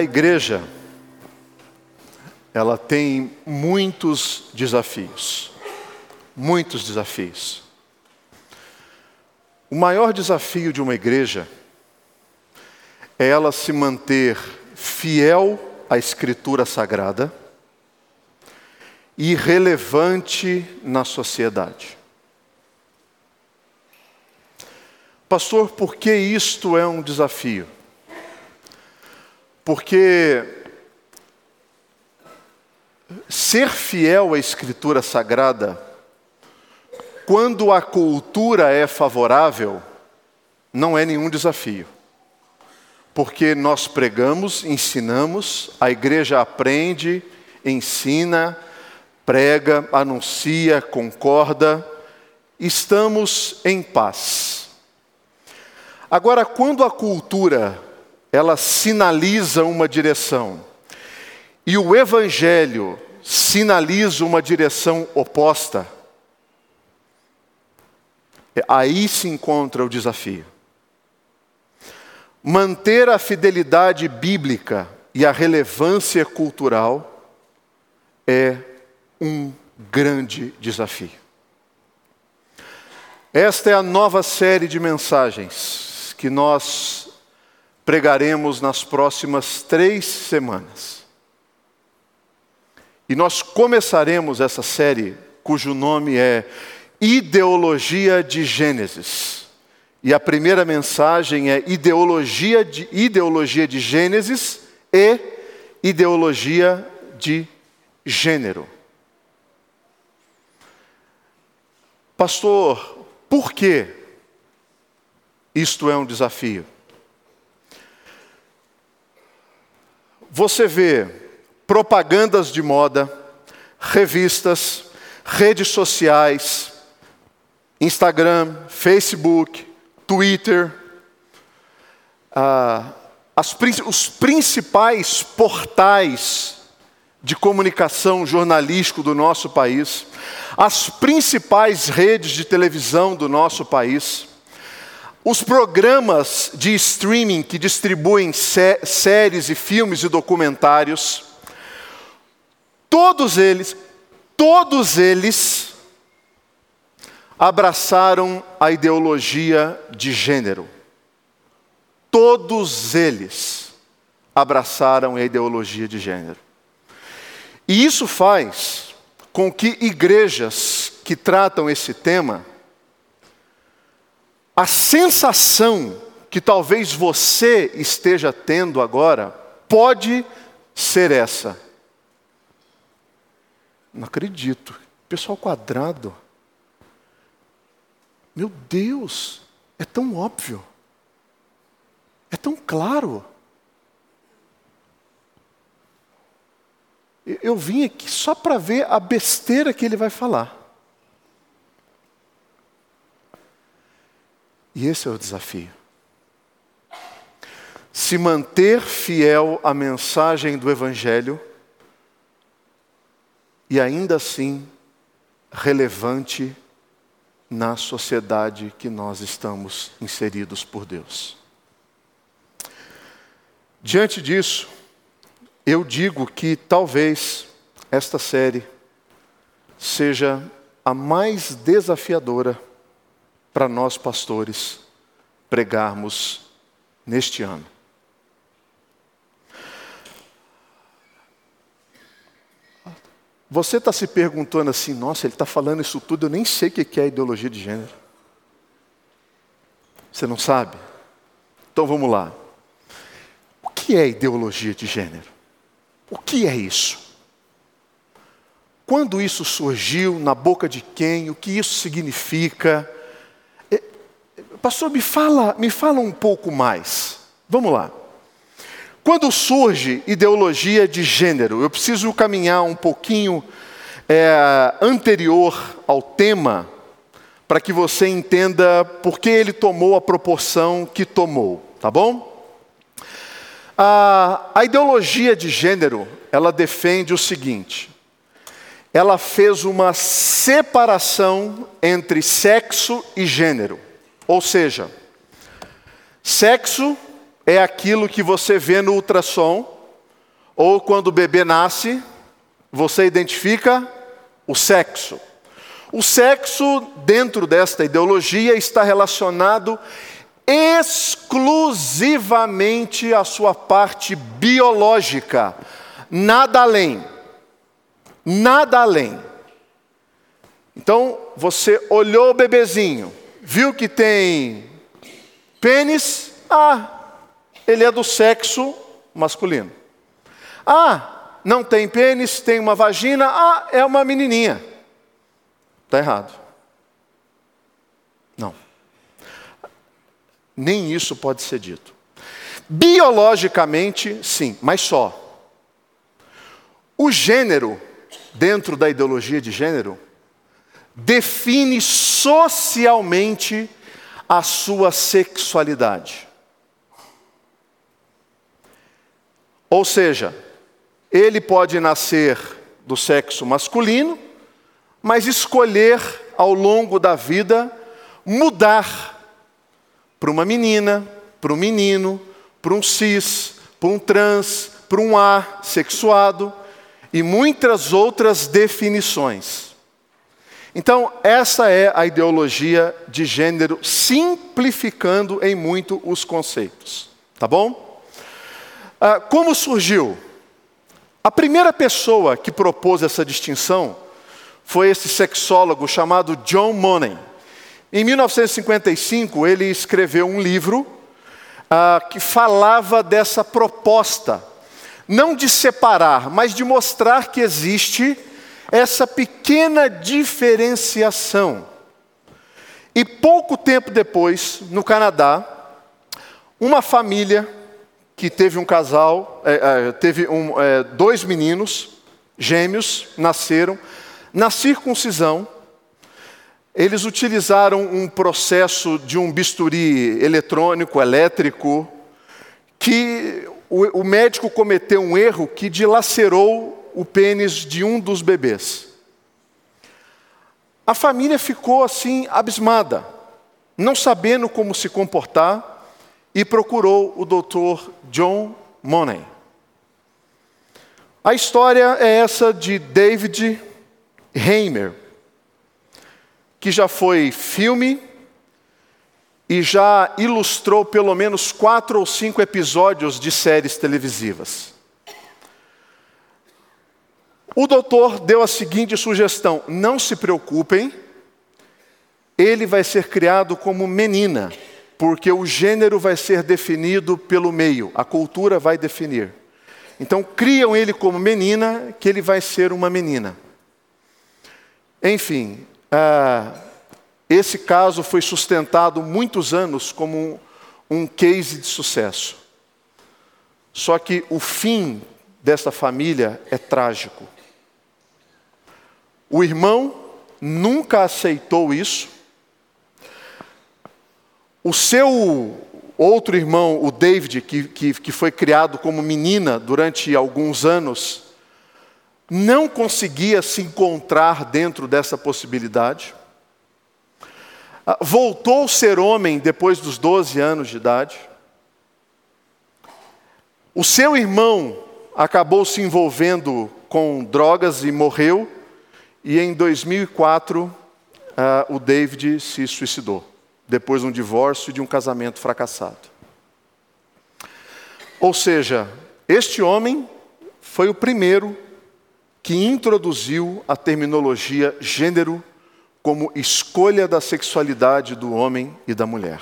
A igreja, ela tem muitos desafios. Muitos desafios. O maior desafio de uma igreja é ela se manter fiel à Escritura Sagrada e relevante na sociedade. Pastor, por que isto é um desafio? Porque ser fiel à Escritura Sagrada, quando a cultura é favorável, não é nenhum desafio. Porque nós pregamos, ensinamos, a igreja aprende, ensina, prega, anuncia, concorda, estamos em paz. Agora, quando a cultura ela sinaliza uma direção e o evangelho sinaliza uma direção oposta, é, aí se encontra o desafio. Manter a fidelidade bíblica e a relevância cultural é um grande desafio. Esta é a nova série de mensagens que nós pregaremos nas próximas três semanas. E nós começaremos essa série, cujo nome é Ideologia de Gênesis. E a primeira mensagem é ideologia de, ideologia de Gênesis e ideologia de gênero. Pastor, por que isto é um desafio? Você vê propagandas de moda, revistas, redes sociais, Instagram, Facebook, Twitter, ah, as, os principais portais de comunicação jornalístico do nosso país, as principais redes de televisão do nosso país, os programas de streaming que distribuem sé séries e filmes e documentários, todos eles, todos eles abraçaram a ideologia de gênero. Todos eles abraçaram a ideologia de gênero. E isso faz com que igrejas que tratam esse tema, a sensação que talvez você esteja tendo agora, pode ser essa. Não acredito. Pessoal quadrado. Meu Deus, é tão óbvio, é tão claro. Eu vim aqui só para ver a besteira que ele vai falar. E esse é o desafio. Se manter fiel à mensagem do Evangelho e ainda assim relevante na sociedade que nós estamos inseridos por Deus. Diante disso, eu digo que talvez esta série seja a mais desafiadora para nós pastores pregarmos neste ano. Você está se perguntando assim, nossa, ele está falando isso tudo, eu nem sei o que é ideologia de gênero. Você não sabe? Então vamos lá. O que é ideologia de gênero? O que é isso? Quando isso surgiu, na boca de quem? O que isso significa? Pastor, me fala, me fala um pouco mais. Vamos lá. Quando surge ideologia de gênero, eu preciso caminhar um pouquinho é, anterior ao tema para que você entenda por que ele tomou a proporção que tomou, tá bom? A, a ideologia de gênero, ela defende o seguinte: ela fez uma separação entre sexo e gênero. Ou seja, sexo é aquilo que você vê no ultrassom ou quando o bebê nasce, você identifica o sexo. O sexo, dentro desta ideologia, está relacionado exclusivamente à sua parte biológica, nada além. Nada além. Então, você olhou o bebezinho, viu que tem pênis, ah, ele é do sexo masculino. Ah, não tem pênis, tem uma vagina, ah, é uma menininha. Está errado. Não. Nem isso pode ser dito. Biologicamente, sim, mas só. O gênero, dentro da ideologia de gênero, define socialmente a sua sexualidade. Ou seja, ele pode nascer do sexo masculino, mas escolher ao longo da vida mudar para uma menina, para um menino, para um cis, para um trans, para um assexuado e muitas outras definições. Então, essa é a ideologia de gênero, simplificando em muito os conceitos. Tá bom? Ah, como surgiu? A primeira pessoa que propôs essa distinção foi esse sexólogo chamado John Money. Em 1955, ele escreveu um livro ah, que falava dessa proposta, não de separar, mas de mostrar que existe essa pequena diferenciação. E pouco tempo depois, no Canadá, uma família que teve um casal, é, é, teve um, é, dois meninos gêmeos, nasceram, na circuncisão, eles utilizaram um processo de um bisturi eletrônico, elétrico, que o, o médico cometeu um erro que dilacerou o pênis de um dos bebês. A família ficou assim abismada, não sabendo como se comportar, e procurou o doutor John Money. A história é essa de David Heimer, que já foi filme e já ilustrou pelo menos quatro ou cinco episódios de séries televisivas. O doutor deu a seguinte sugestão: não se preocupem, ele vai ser criado como menina, porque o gênero vai ser definido pelo meio, a cultura vai definir. Então, criam ele como menina, que ele vai ser uma menina. Enfim, ah, esse caso foi sustentado muitos anos como um, case de sucesso. Só que o fim dessa família é trágico. O irmão nunca aceitou isso. O seu outro irmão, o David, que, que, que foi criado como menina durante alguns anos, não conseguia se encontrar dentro dessa possibilidade. Ah, voltou a ser homem depois dos 12 anos de idade. O seu irmão acabou se envolvendo com drogas e morreu. E em 2004, uh, ah, o David se suicidou, depois de um divórcio e de um casamento fracassado. Ou seja, este homem foi o primeiro que introduziu a terminologia gênero como escolha da sexualidade do homem e da mulher.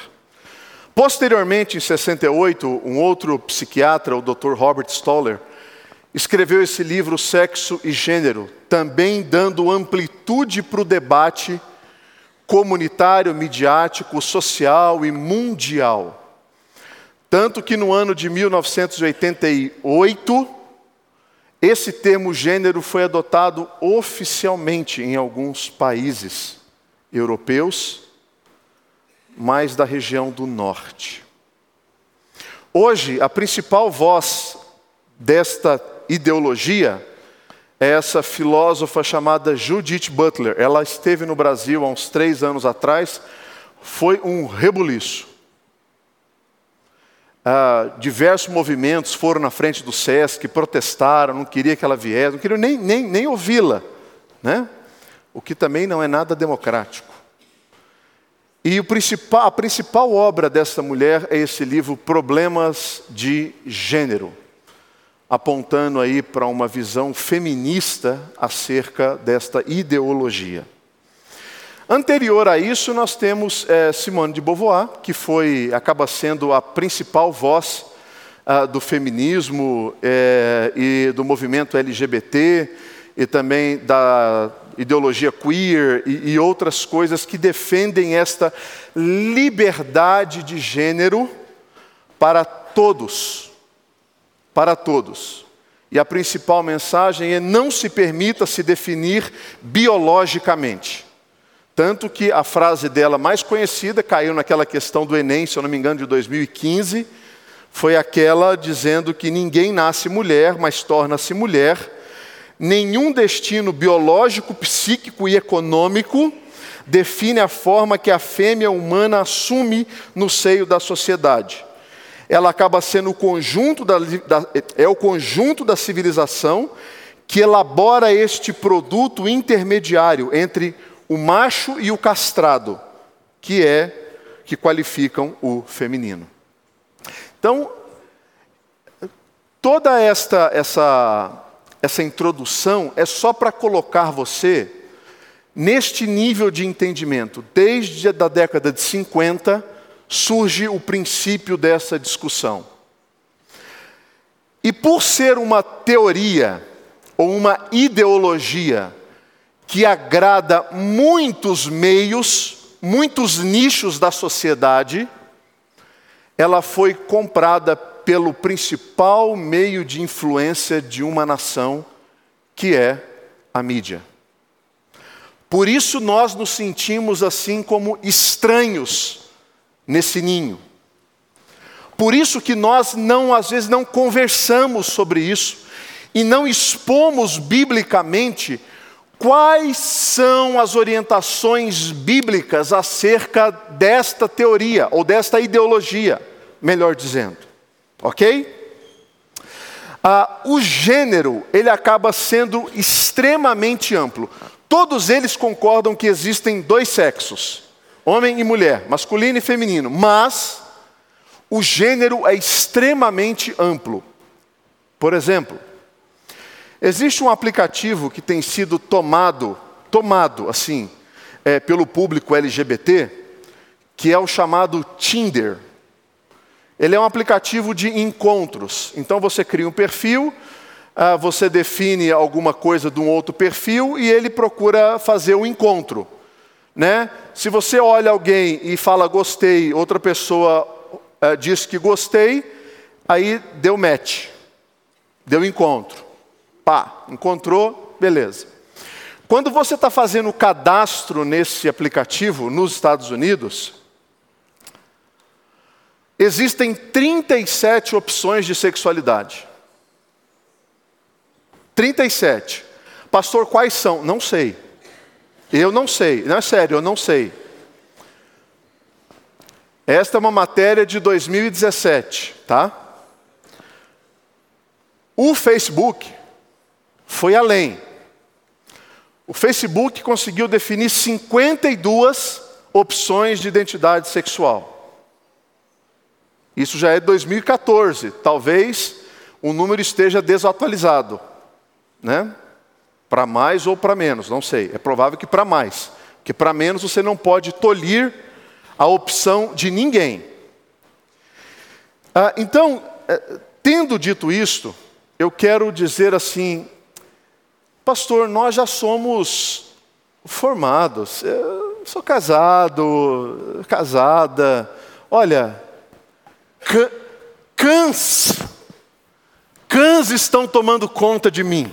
Posteriormente, em 68, um outro psiquiatra, o Dr. Robert Stoller, escreveu esse livro Sexo e Gênero, também dando amplitude para o debate comunitário, midiático, social e mundial. Tanto que no ano de 1988, esse termo gênero foi adotado oficialmente em alguns países europeus, mais da região do norte. Hoje, a principal voz desta ideologia é essa filósofa chamada Judith Butler. Ela esteve no Brasil há uns três anos atrás, foi um rebuliço. ah, diversos movimentos foram na frente do SESC, protestaram, não queria que ela viesse, não queriam nem, nem, nem ouvi-la, né? o que também não é nada democrático. E principal, a principal obra dessa mulher é esse livro Problemas de Gênero, apontando aí para uma visão feminista acerca desta ideologia. Anterior a isso, nós temos é, Simone de Beauvoir, que foi, acaba sendo a principal voz ah, do feminismo é, e do movimento LGBT e também da ideologia queer e, e outras coisas que defendem esta liberdade de gênero para todos. Para todos. E a principal mensagem é não se permita se definir biologicamente. Tanto que a frase dela mais conhecida caiu naquela questão do Enem, se eu não me engano, de 2015, foi aquela dizendo que ninguém nasce mulher, mas torna-se mulher. Nenhum destino biológico, psíquico e econômico define a forma que a fêmea humana assume no seio da sociedade. Ela acaba sendo o conjunto da, da, é o conjunto da civilização que elabora este produto intermediário entre o macho e o castrado, que é que qualificam o feminino. Então, toda esta essa essa introdução é só para colocar você neste nível de entendimento. Desde a década de 50 surge o princípio dessa discussão. E por ser uma teoria ou uma ideologia que agrada muitos meios, muitos nichos da sociedade, ela foi comprada pelo principal meio de influência de uma nação, que é a mídia. Por isso nós nos sentimos assim como estranhos nesse ninho. Por isso que nós não às vezes não conversamos sobre isso e não expomos biblicamente Quais são as orientações bíblicas acerca desta teoria, ou desta ideologia, melhor dizendo? Ok? Ah, o gênero, ele acaba sendo extremamente amplo. Todos eles concordam que existem dois sexos, homem e mulher, masculino e feminino, mas o gênero é extremamente amplo. Por exemplo, Existe um aplicativo que tem sido tomado, tomado assim, é, pelo público LGBT, que é o chamado Tinder. Ele é um aplicativo de encontros. Então você cria um perfil, ah, você define alguma coisa de um outro perfil e ele procura fazer o um encontro. Né? Se você olha alguém e fala gostei, outra pessoa ah, diz que gostei, aí deu match, deu encontro. Pá, encontrou, beleza. Quando você está fazendo o cadastro nesse aplicativo nos Estados Unidos, existem 37 opções de sexualidade. 37. Pastor, quais são? Não sei. Eu não sei. Não é sério, eu não sei. Esta é uma matéria de 2017, tá? O Facebook foi além. O Facebook conseguiu definir 52 opções de identidade sexual. Isso já é 2014. Talvez o número esteja desatualizado, né? Para mais ou para menos, não sei. É provável que para mais, porque para menos você não pode tolir a opção de ninguém. Ah, então, eh, tendo dito isto, eu quero dizer assim pastor, nós já somos formados. Eu sou casado, casada. Olha, cães, cães estão tomando conta de mim.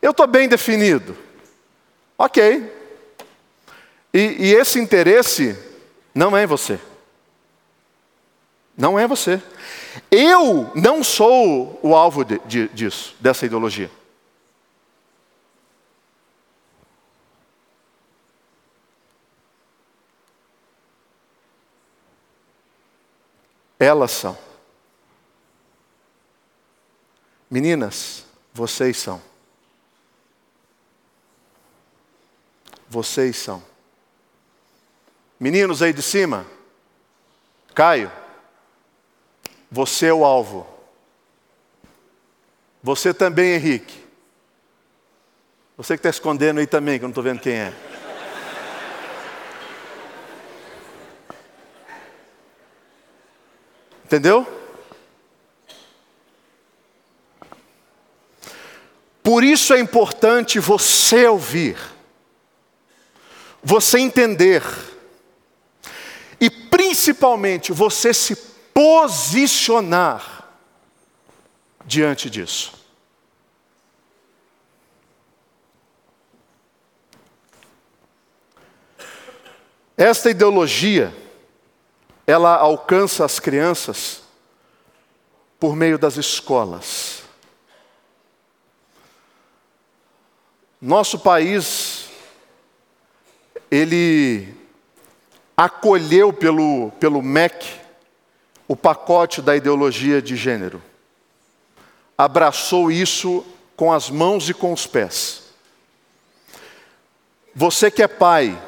Eu estou bem definido. Ok. E, e esse interesse não é em você. Não é você. Eu não sou o alvo de, de, disso, dessa ideologia. Elas são. Meninas, vocês são. Vocês são. Meninos aí de cima, Caio, você é o alvo. Você também, Henrique. Você que está escondendo aí também, que eu não estou vendo quem é. Entendeu? Por isso é importante você ouvir, você entender, e principalmente você se posicionar diante disso. Esta ideologia, ela alcança as crianças por meio das escolas. Nosso país, ele acolheu pelo, pelo MEC o pacote da ideologia de gênero. Abraçou isso com as mãos e com os pés. Você que é pai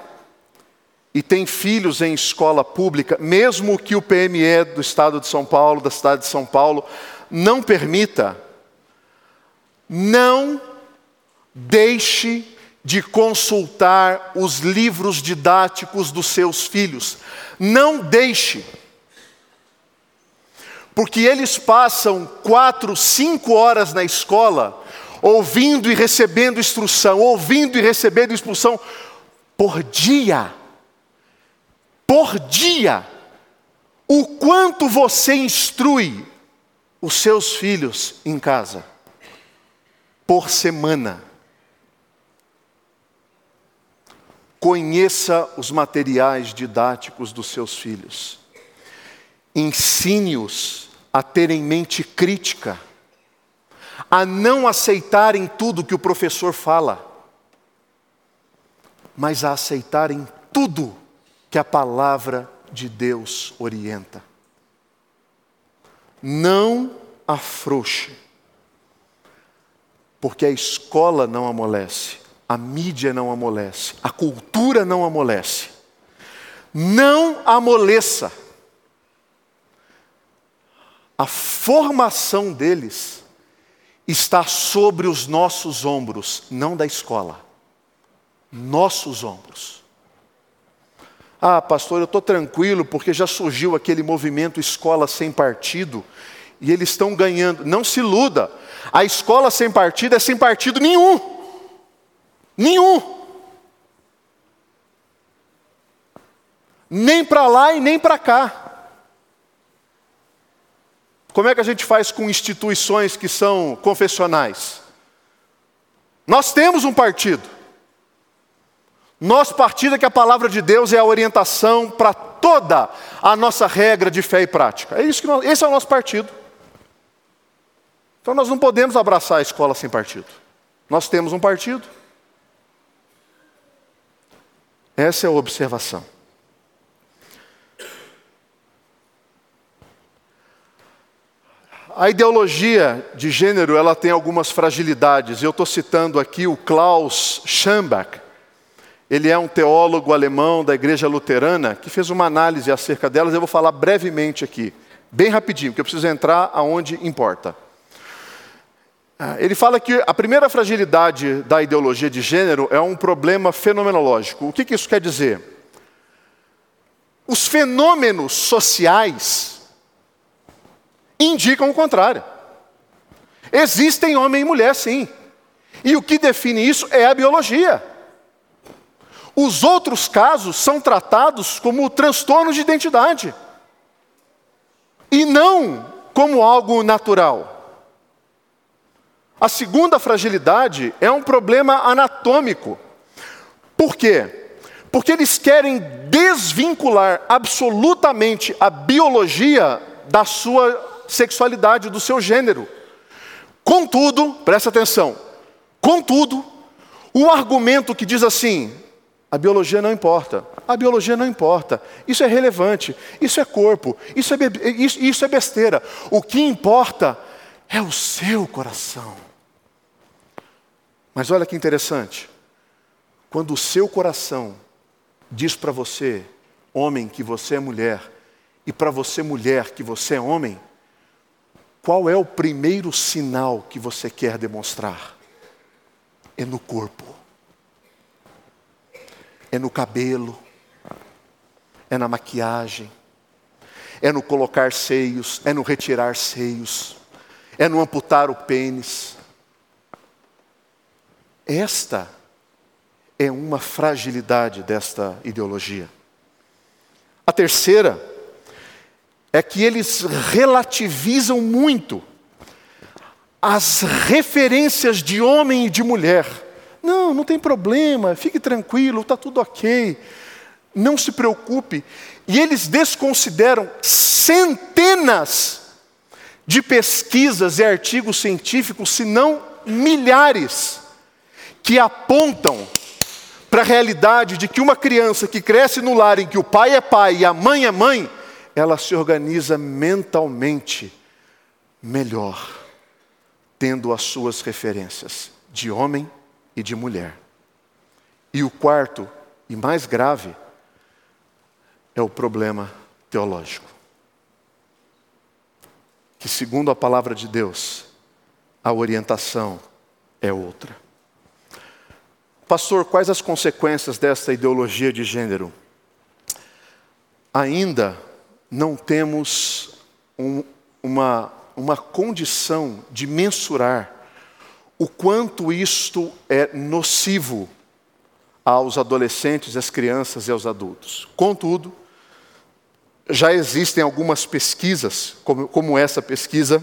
e tem filhos em escola pública, mesmo que o PME do estado de São Paulo, da cidade de São Paulo, não permita, não deixe de consultar os livros didáticos dos seus filhos. Não deixe. Porque eles passam quatro, cinco horas na escola, ouvindo e recebendo instrução, ouvindo e recebendo instrução por dia. Por dia. O quanto você instrui os seus filhos em casa? Por semana. Conheça os materiais didáticos dos seus filhos. Ensine-os a terem mente crítica, a não aceitarem tudo que o professor fala, mas a aceitarem tudo que a palavra de Deus orienta. Não afrouxe, porque a escola não amolece, a mídia não amolece, a cultura não amolece. Não amoleça. A formação deles está sobre os nossos ombros, não da escola. Nossos ombros. Ah, pastor, eu estou tranquilo porque já surgiu aquele movimento escola sem partido e eles estão ganhando. Não se iluda, a escola sem partido é sem partido nenhum. Nenhum. Nem para lá e nem para cá. Como é que a gente faz com instituições que são confessionais? Nós temos um partido. Nosso partido é que a palavra de Deus é a orientação para toda a nossa regra de fé e prática. É isso que nós, esse é o nosso partido. Então nós não podemos abraçar a escola sem partido. Nós temos um partido. Essa é a observação. A ideologia de gênero ela tem algumas fragilidades. Eu estou citando aqui o Klaus Schambach. Ele é um teólogo alemão da igreja luterana que fez uma análise acerca delas. Eu vou falar brevemente aqui, bem rapidinho, porque eu preciso entrar aonde importa. Ah, ele fala que a primeira fragilidade da ideologia de gênero é um problema fenomenológico. O que, que isso quer dizer? Os fenômenos sociais indicam o contrário. Existem homem e mulher, sim. E o que define isso é a biologia. Os outros casos são tratados como transtornos de identidade e não como algo natural. A segunda fragilidade é um problema anatômico. Por quê? Porque eles querem desvincular absolutamente a biologia da sua sexualidade, do seu gênero. Contudo, presta atenção, contudo, o argumento que diz assim: A biologia não importa. A biologia não importa. Isso é relevante. Isso é corpo. Isso é, isso, isso é besteira. O que importa é o seu coração. Mas olha que interessante. Quando o seu coração diz para você, homem, que você é mulher, e para você, mulher, que você é homem, qual é o primeiro sinal que você quer demonstrar? É no corpo, é no cabelo, é na maquiagem, é no colocar seios, é no retirar seios, é no amputar o pênis. Esta é uma fragilidade desta ideologia. A terceira é que eles relativizam muito as referências de homem e de mulher. Não, não tem problema, fique tranquilo, está tudo ok. Não se preocupe. E eles desconsideram centenas de pesquisas e artigos científicos, se não milhares, que apontam para a realidade de que uma criança que cresce no lar em que o pai é pai e a mãe é mãe, ela se organiza mentalmente melhor, tendo as suas referências de homem e de mulher. E o quarto, e mais grave, é o problema teológico. Que, segundo a palavra de Deus, a orientação é outra. Pastor, quais as consequências dessa ideologia de gênero? Ainda não temos um, uma, uma condição de mensurar o quanto isto é nocivo aos adolescentes, às crianças e aos adultos. Contudo, já existem algumas pesquisas, como, como essa pesquisa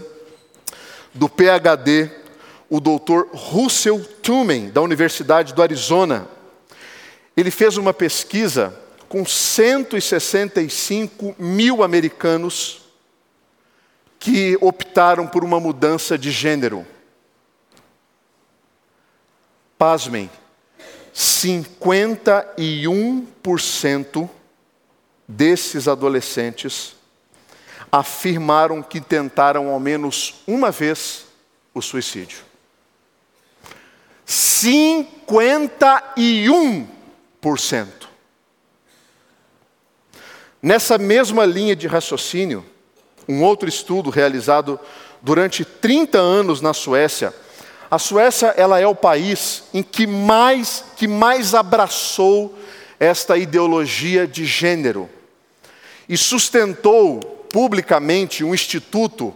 do PhD, o Dr. Russell Tumen, da Universidade do Arizona. Ele fez uma pesquisa com 165 mil americanos que optaram por uma mudança de gênero. Pasmem, 51% desses adolescentes afirmaram que tentaram ao menos uma vez o suicídio. 51%. Nessa mesma linha de raciocínio, um outro estudo realizado durante 30 anos na Suécia, a Suécia ela é o país em que mais que mais abraçou esta ideologia de gênero e sustentou publicamente um instituto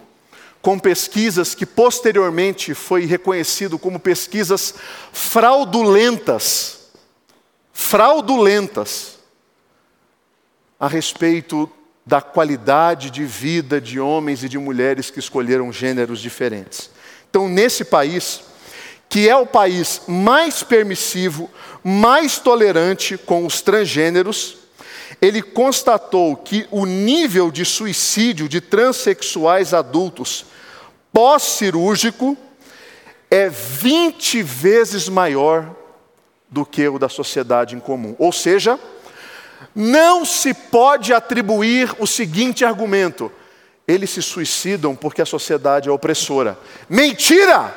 com pesquisas que posteriormente foi reconhecido como pesquisas fraudulentas. Fraudulentas a respeito da qualidade de vida de homens e de mulheres que escolheram gêneros diferentes. Então, nesse país, que é o país mais permissivo, mais tolerante com os transgêneros, ele constatou que o nível de suicídio de transexuais adultos pós-cirúrgico é 20 vezes maior do que o da sociedade em comum. Ou seja, não se pode atribuir o seguinte argumento: eles se suicidam porque a sociedade é opressora. Mentira!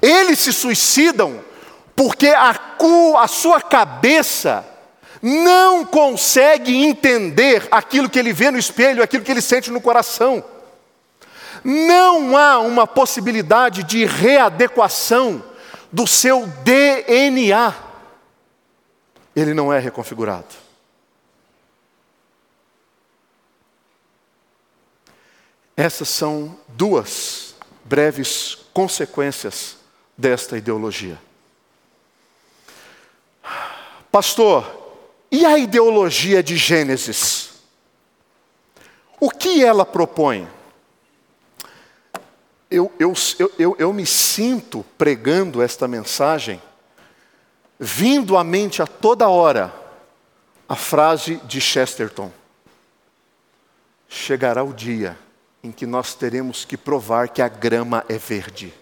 Eles se suicidam porque a, a sua cabeça não consegue entender aquilo que ele vê no espelho, aquilo que ele sente no coração. Não há uma possibilidade de readequação do seu DNA ele não é reconfigurado. Essas são duas breves consequências desta ideologia. Pastor, e a ideologia de Gênesis? O que ela propõe? eu, eu, eu, eu, me sinto pregando esta mensagem, vindo à mente a toda hora a frase de Chesterton: Chegará o dia em que nós teremos que provar que a grama é verde.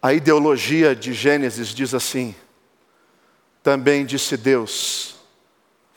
A ideologia de Gênesis diz assim: também disse Deus,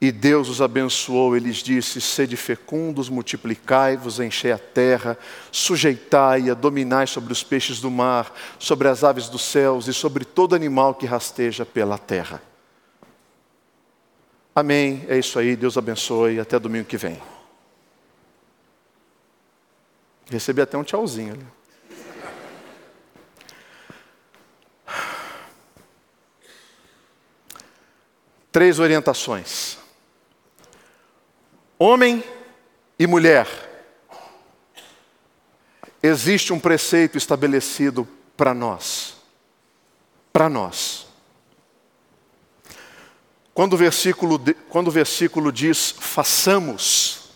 E Deus os abençoou, ele disse: Sede fecundos, multiplicai-vos, enchei a terra, sujeitai-a, dominai sobre os peixes do mar, sobre as aves dos céus e sobre todo animal que rasteja pela terra. Amém. É isso aí. Deus abençoe. Até domingo que vem. Recebi até um tchauzinho ali. Três orientações. Homem e mulher. Existe um preceito estabelecido para nós. Para nós. Quando o, versículo, quando o versículo diz façamos,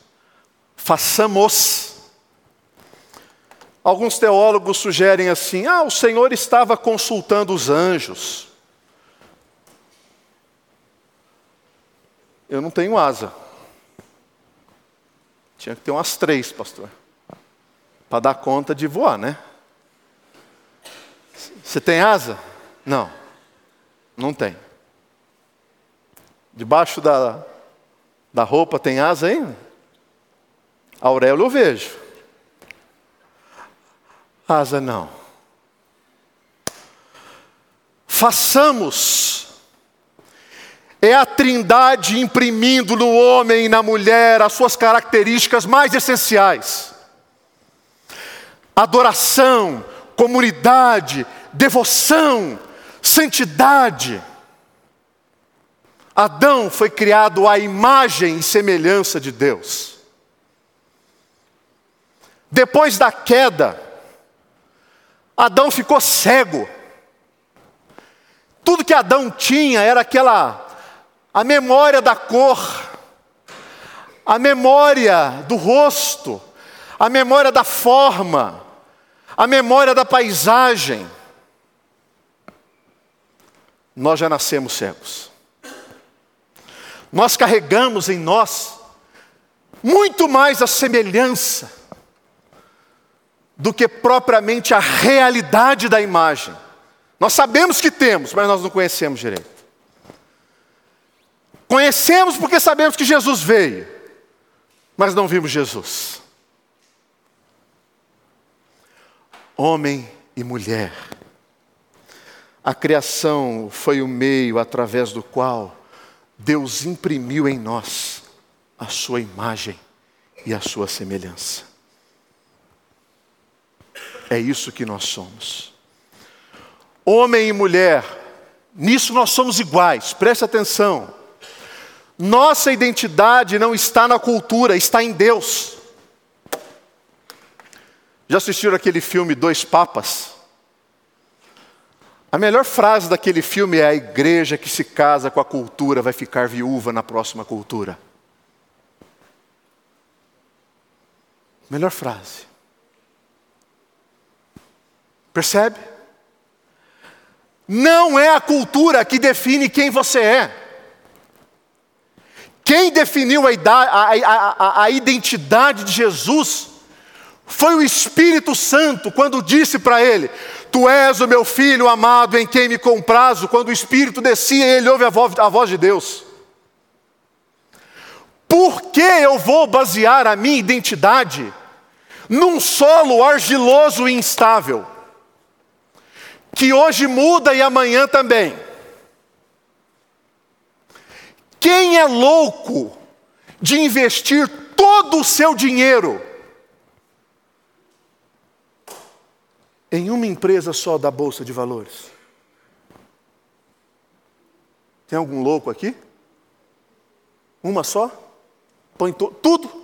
façamos, alguns teólogos sugerem assim: ah, o Senhor estava consultando os anjos. Eu não tenho asa. Tinha que ter umas três, pastor, para dar conta de voar, né? Você tem asa? Não, não tem. Debaixo da, da roupa tem asa ainda? Aurélio eu vejo. Asa não. Façamos. É a trindade imprimindo no homem e na mulher as suas características mais essenciais: adoração, comunidade, devoção, santidade. Adão foi criado à imagem e semelhança de Deus. Depois da queda, Adão ficou cego. Tudo que Adão tinha era aquela a memória da cor, a memória do rosto, a memória da forma, a memória da paisagem. Nós já nascemos cegos. Nós carregamos em nós muito mais a semelhança do que propriamente a realidade da imagem. Nós sabemos que temos, mas nós não conhecemos direito. Conhecemos porque sabemos que Jesus veio, mas não vimos Jesus. Homem e mulher. A criação foi o meio através do qual Deus imprimiu em nós a sua imagem e a sua semelhança. É isso que nós somos. Homem e mulher, nisso nós somos iguais, preste atenção. Nossa identidade não está na cultura, está em Deus. Já assistiram aquele filme Dois Papas? A melhor frase daquele filme é: a igreja que se casa com a cultura vai ficar viúva na próxima cultura. Melhor frase. Percebe? Não é a cultura que define quem você é. Quem definiu a, a, a, a identidade de Jesus foi o Espírito Santo, quando disse para ele: Tu és o meu filho amado em quem me comprazo. Quando o Espírito descia, ele ouve a voz, a voz de Deus. Por que eu vou basear a minha identidade num solo argiloso e instável, que hoje muda e amanhã também? Quem é louco de investir todo o seu dinheiro em uma empresa só da Bolsa de Valores? Tem algum louco aqui? Uma só? Põe tudo?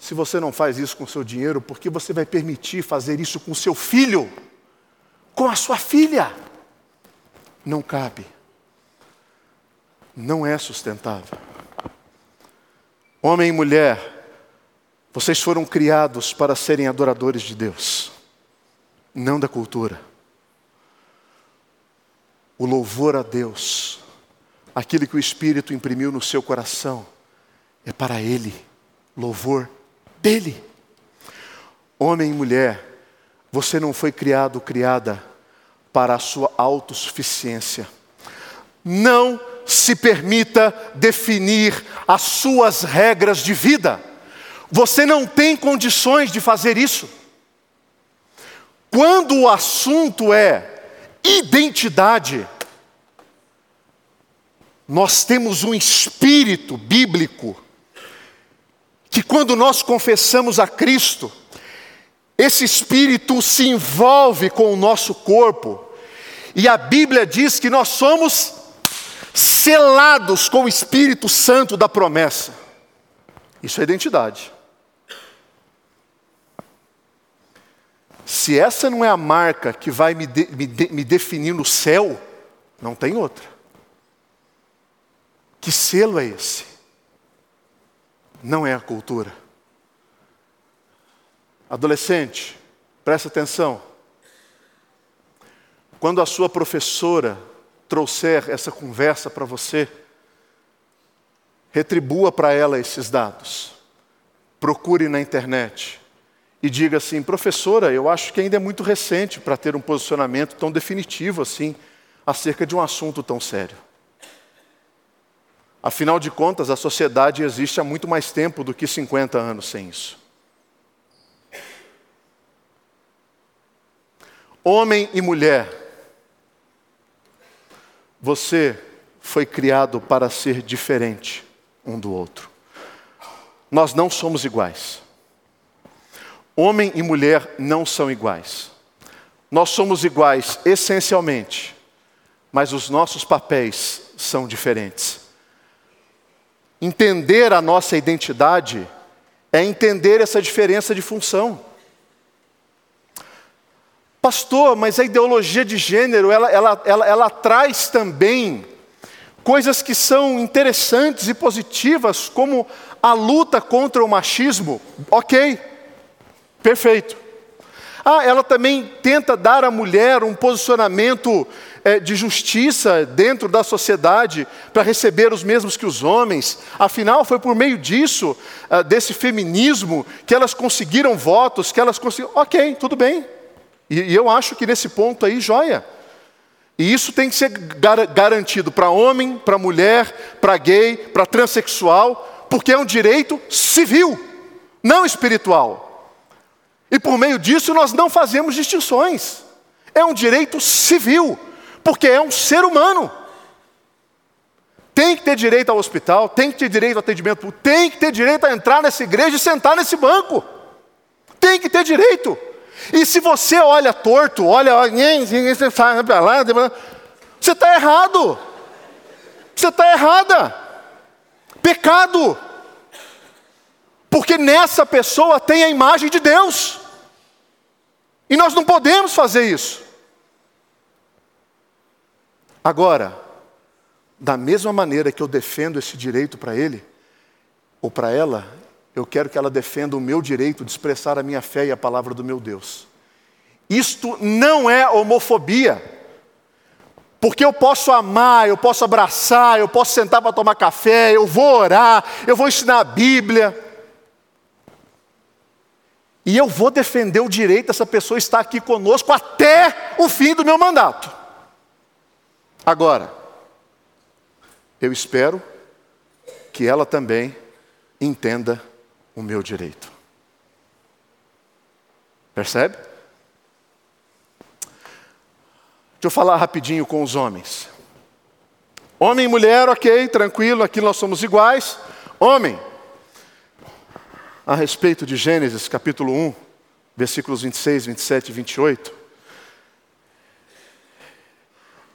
se você não faz isso com seu dinheiro, porque você vai permitir fazer isso com seu filho, com a sua filha? Não cabe. Não é sustentável. Homem e mulher, vocês foram criados para serem adoradores de Deus, não da cultura. O louvor a Deus, aquilo que o Espírito imprimiu no seu coração, é para Ele, louvor dele. Homem e mulher, você não foi criado, criada para a sua autossuficiência. Não se permita definir as suas regras de vida. Você não tem condições de fazer isso. Quando o assunto é identidade, nós temos um espírito bíblico que quando nós confessamos a Cristo, esse espírito se envolve com o nosso corpo, e a Bíblia diz que nós somos selados com o Espírito Santo da promessa. Isso é identidade. Se essa não é a marca que vai me, de, me, de, me definir no céu, não tem outra. Que selo é esse? Não é a cultura. Adolescente, presta atenção. Quando a sua professora trouxer essa conversa para você, retribua para ela esses dados. Procure na internet e diga assim: professora, eu acho que ainda é muito recente para ter um posicionamento tão definitivo assim acerca de um assunto tão sério. Afinal de contas, a sociedade existe há muito mais tempo do que 50 anos sem isso. Homem e mulher, você foi criado para ser diferente um do outro. Nós não somos iguais. Homem e mulher não são iguais. Nós somos iguais essencialmente, mas os nossos papéis são diferentes. Entender a nossa identidade é entender essa diferença de função. Pastor, mas a ideologia de gênero, ela, ela, ela, ela traz também coisas que são interessantes e positivas, como a luta contra o machismo. Ok, perfeito. Ah, ela também tenta dar à mulher um posicionamento é, de justiça dentro da sociedade para receber os mesmos que os homens. Afinal, foi por meio disso, ah, desse feminismo, que elas conseguiram votos, que elas conseguiram. Ok, tudo bem. E, e eu acho que nesse ponto aí, joia. E isso tem que ser gar garantido para homem, para mulher, para gay, para transexual, porque é um direito civil, não espiritual. E por meio disso nós não fazemos distinções. É um direito civil, porque é um ser humano. Tem que ter direito ao hospital, tem que ter direito ao atendimento, tem que ter direito a entrar nessa igreja e sentar nesse banco. Tem que ter direito. E se você olha torto, olha, você está errado. Você está errada. Pecado. Porque nessa pessoa tem a imagem de Deus. E nós não podemos fazer isso. Agora, da mesma maneira que eu defendo esse direito para ele, ou para ela, eu quero que ela defenda o meu direito de expressar a minha fé e a palavra do meu Deus. Isto não é homofobia. Porque eu posso amar, eu posso abraçar, eu posso sentar para tomar café, eu vou orar, eu vou ensinar a Bíblia. E eu vou defender o direito dessa pessoa estar aqui conosco até o fim do meu mandato. Agora, eu espero que ela também entenda o meu direito. Percebe? Deixa eu falar rapidinho com os homens. Homem e mulher, ok, tranquilo, aqui nós somos iguais. Homem, a respeito de Gênesis capítulo 1, versículos 26, 27 e 28,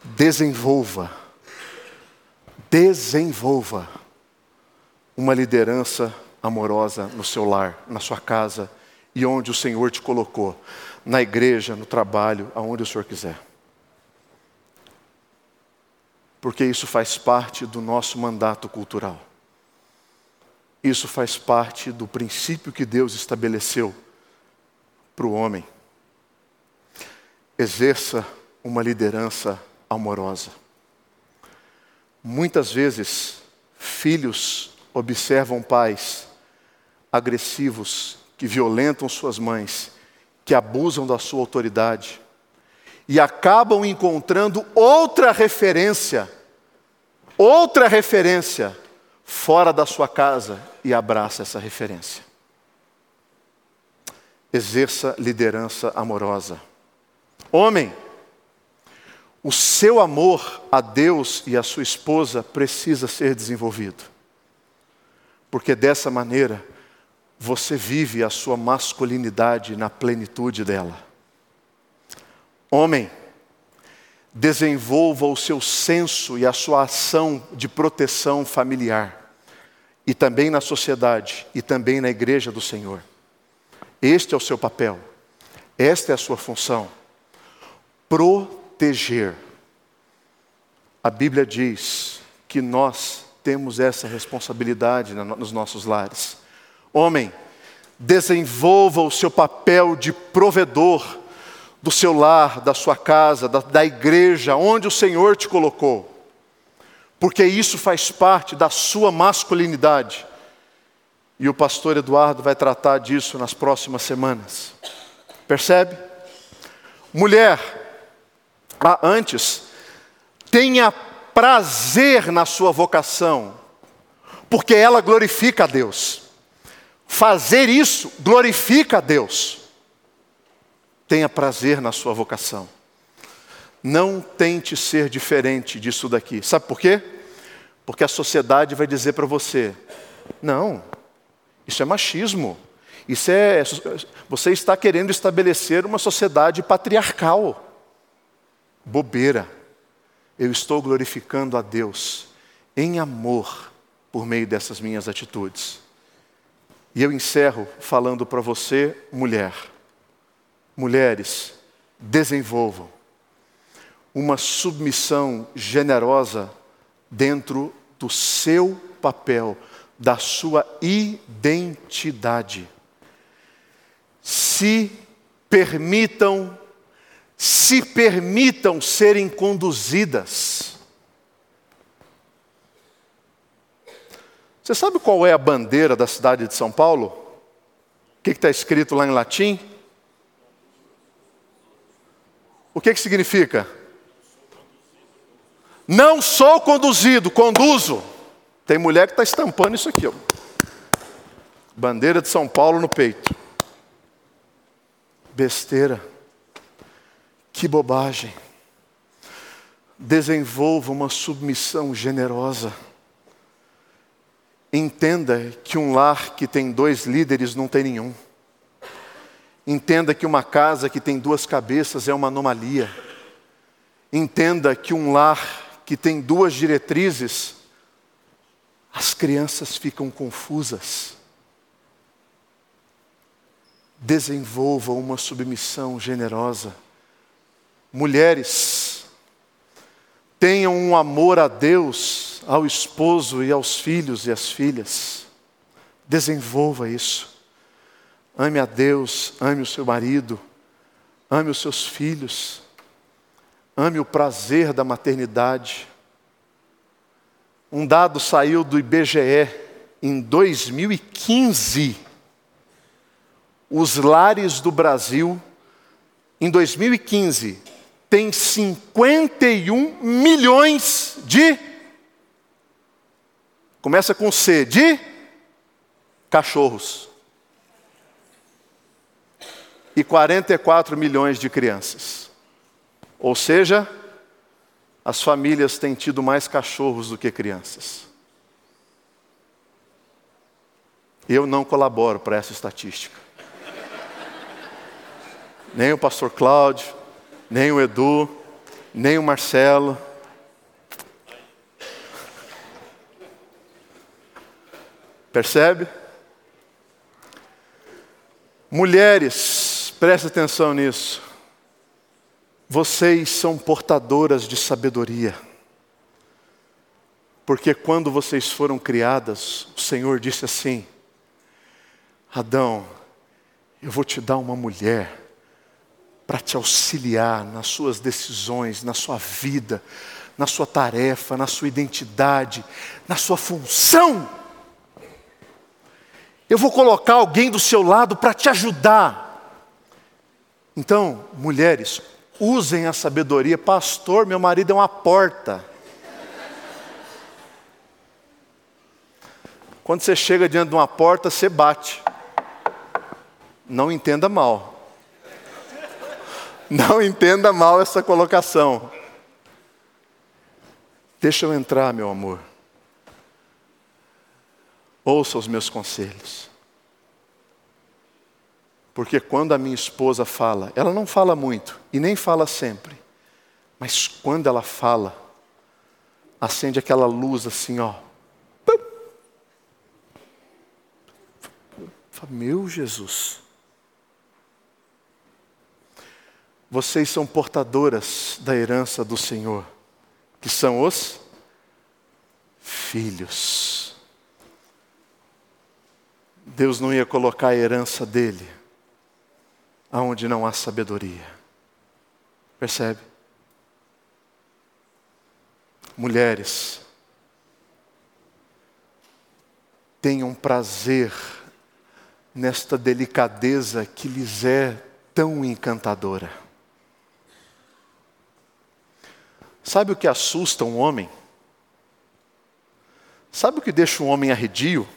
desenvolva, desenvolva uma liderança amorosa no seu lar, na sua casa e onde o Senhor te colocou, na igreja, no trabalho, aonde o Senhor quiser. Porque isso faz parte do nosso mandato cultural. Isso faz parte do princípio que Deus estabeleceu para o homem. Exerça uma liderança amorosa. Muitas vezes, filhos observam pais agressivos que violentam suas mães, que abusam da sua autoridade e acabam encontrando outra referência, outra referência fora da sua casa e abraça essa referência. Exerça liderança amorosa. Homem, o seu amor a Deus e a sua esposa precisa ser desenvolvido. Porque dessa maneira você vive a sua masculinidade na plenitude dela. Homem, desenvolva o seu senso e a sua ação de proteção familiar, e também na sociedade, e também na igreja do Senhor. Este é o seu papel, esta é a sua função. Proteger. A Bíblia diz que nós temos essa responsabilidade nos nossos lares. Homem, desenvolva o seu papel de provedor do seu lar, da sua casa, da, da igreja, onde o Senhor te colocou, porque isso faz parte da sua masculinidade. E o pastor Eduardo vai tratar disso nas próximas semanas. Percebe? Mulher, antes, tenha prazer na sua vocação, porque ela glorifica a Deus. Fazer isso glorifica a Deus. Tenha prazer na sua vocação. Não tente ser diferente disso daqui. Sabe por quê? Porque a sociedade vai dizer para você: não, isso é machismo. Isso é. Você está querendo estabelecer uma sociedade patriarcal. Bobeira. Eu estou glorificando a Deus em amor por meio dessas minhas atitudes. E eu encerro falando para você, mulher. Mulheres, desenvolvam uma submissão generosa dentro do seu papel, da sua identidade. Se permitam, se permitam serem conduzidas Você sabe qual é a bandeira da cidade de São Paulo? O que está escrito lá em latim? O que, que significa? Não sou conduzido, conduzo. Tem mulher que está estampando isso aqui, ó. Bandeira de São Paulo no peito. Besteira. Que bobagem. Desenvolva uma submissão generosa. Entenda que um lar que tem dois líderes não tem nenhum. Entenda que uma casa que tem duas cabeças é uma anomalia. Entenda que um lar que tem duas diretrizes, as crianças ficam confusas. Desenvolva uma submissão generosa. Mulheres, tenham um amor a Deus ao esposo e aos filhos e às filhas. Desenvolva isso. Ame a Deus, ame o seu marido, ame os seus filhos, ame o prazer da maternidade. Um dado saiu do IBGE em 2015. Os lares do Brasil, em 2015, têm 51 milhões de Começa com C, de cachorros. E 44 milhões de crianças. Ou seja, as famílias têm tido mais cachorros do que crianças. Eu não colaboro para essa estatística. Nem o pastor Cláudio, nem o Edu, nem o Marcelo. Percebe? Mulheres, preste atenção nisso. Vocês são portadoras de sabedoria. Porque quando vocês foram criadas, o Senhor disse assim: Adão, eu vou te dar uma mulher para te auxiliar nas suas decisões, na sua vida, na sua tarefa, na sua identidade, na sua função. Eu vou colocar alguém do seu lado para te ajudar. Então, mulheres, usem a sabedoria. Pastor, meu marido é uma porta. Quando você chega diante de uma porta, você bate. Não entenda mal. Não entenda mal essa colocação. Deixa eu entrar, meu amor. Ouça os meus conselhos. Porque quando a minha esposa fala, ela não fala muito e nem fala sempre, mas quando ela fala, acende aquela luz assim, ó. Meu Jesus. Vocês são portadoras da herança do Senhor, que são os filhos. Deus não ia colocar a herança dele aonde não há sabedoria. Percebe? Mulheres, tenham prazer nesta delicadeza que lhes é tão encantadora. Sabe o que assusta um homem? Sabe o que deixa um homem arredio?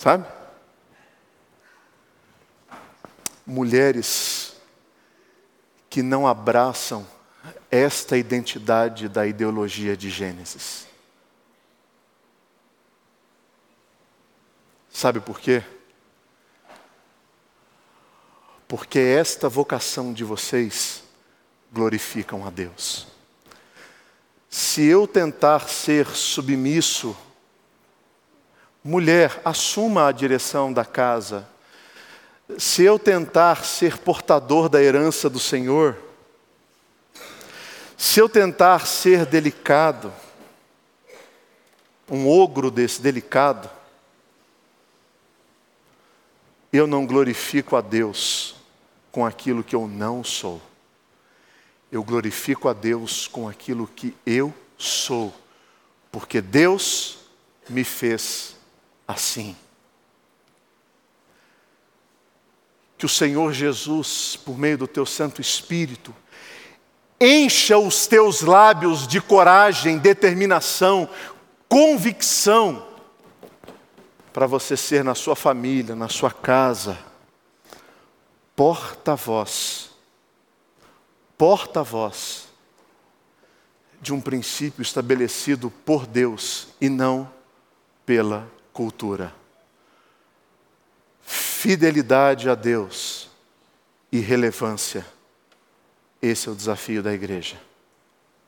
Sabe? Mulheres que não abraçam esta identidade da ideologia de Gênesis. Sabe por quê? porque esta vocação de vocês glorificam a Deus. Se eu tentar ser submisso, mulher, assuma a direção da casa. Se eu tentar ser portador da herança do Senhor, se eu tentar ser delicado, um ogro desse delicado, eu não glorifico a Deus com aquilo que eu não sou. Eu glorifico a Deus com aquilo que eu sou, porque Deus me fez assim. Que o Senhor Jesus, por meio do teu Santo Espírito, encha os teus lábios de coragem, determinação, convicção, para você ser na sua família, na sua casa, porta-voz, porta-voz de um princípio estabelecido por Deus e não pela cultura. Fidelidade a Deus e relevância. Esse é o desafio da igreja.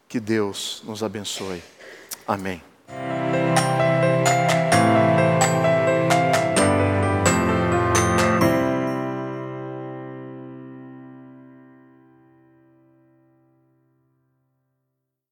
Que Deus nos abençoe. Amém.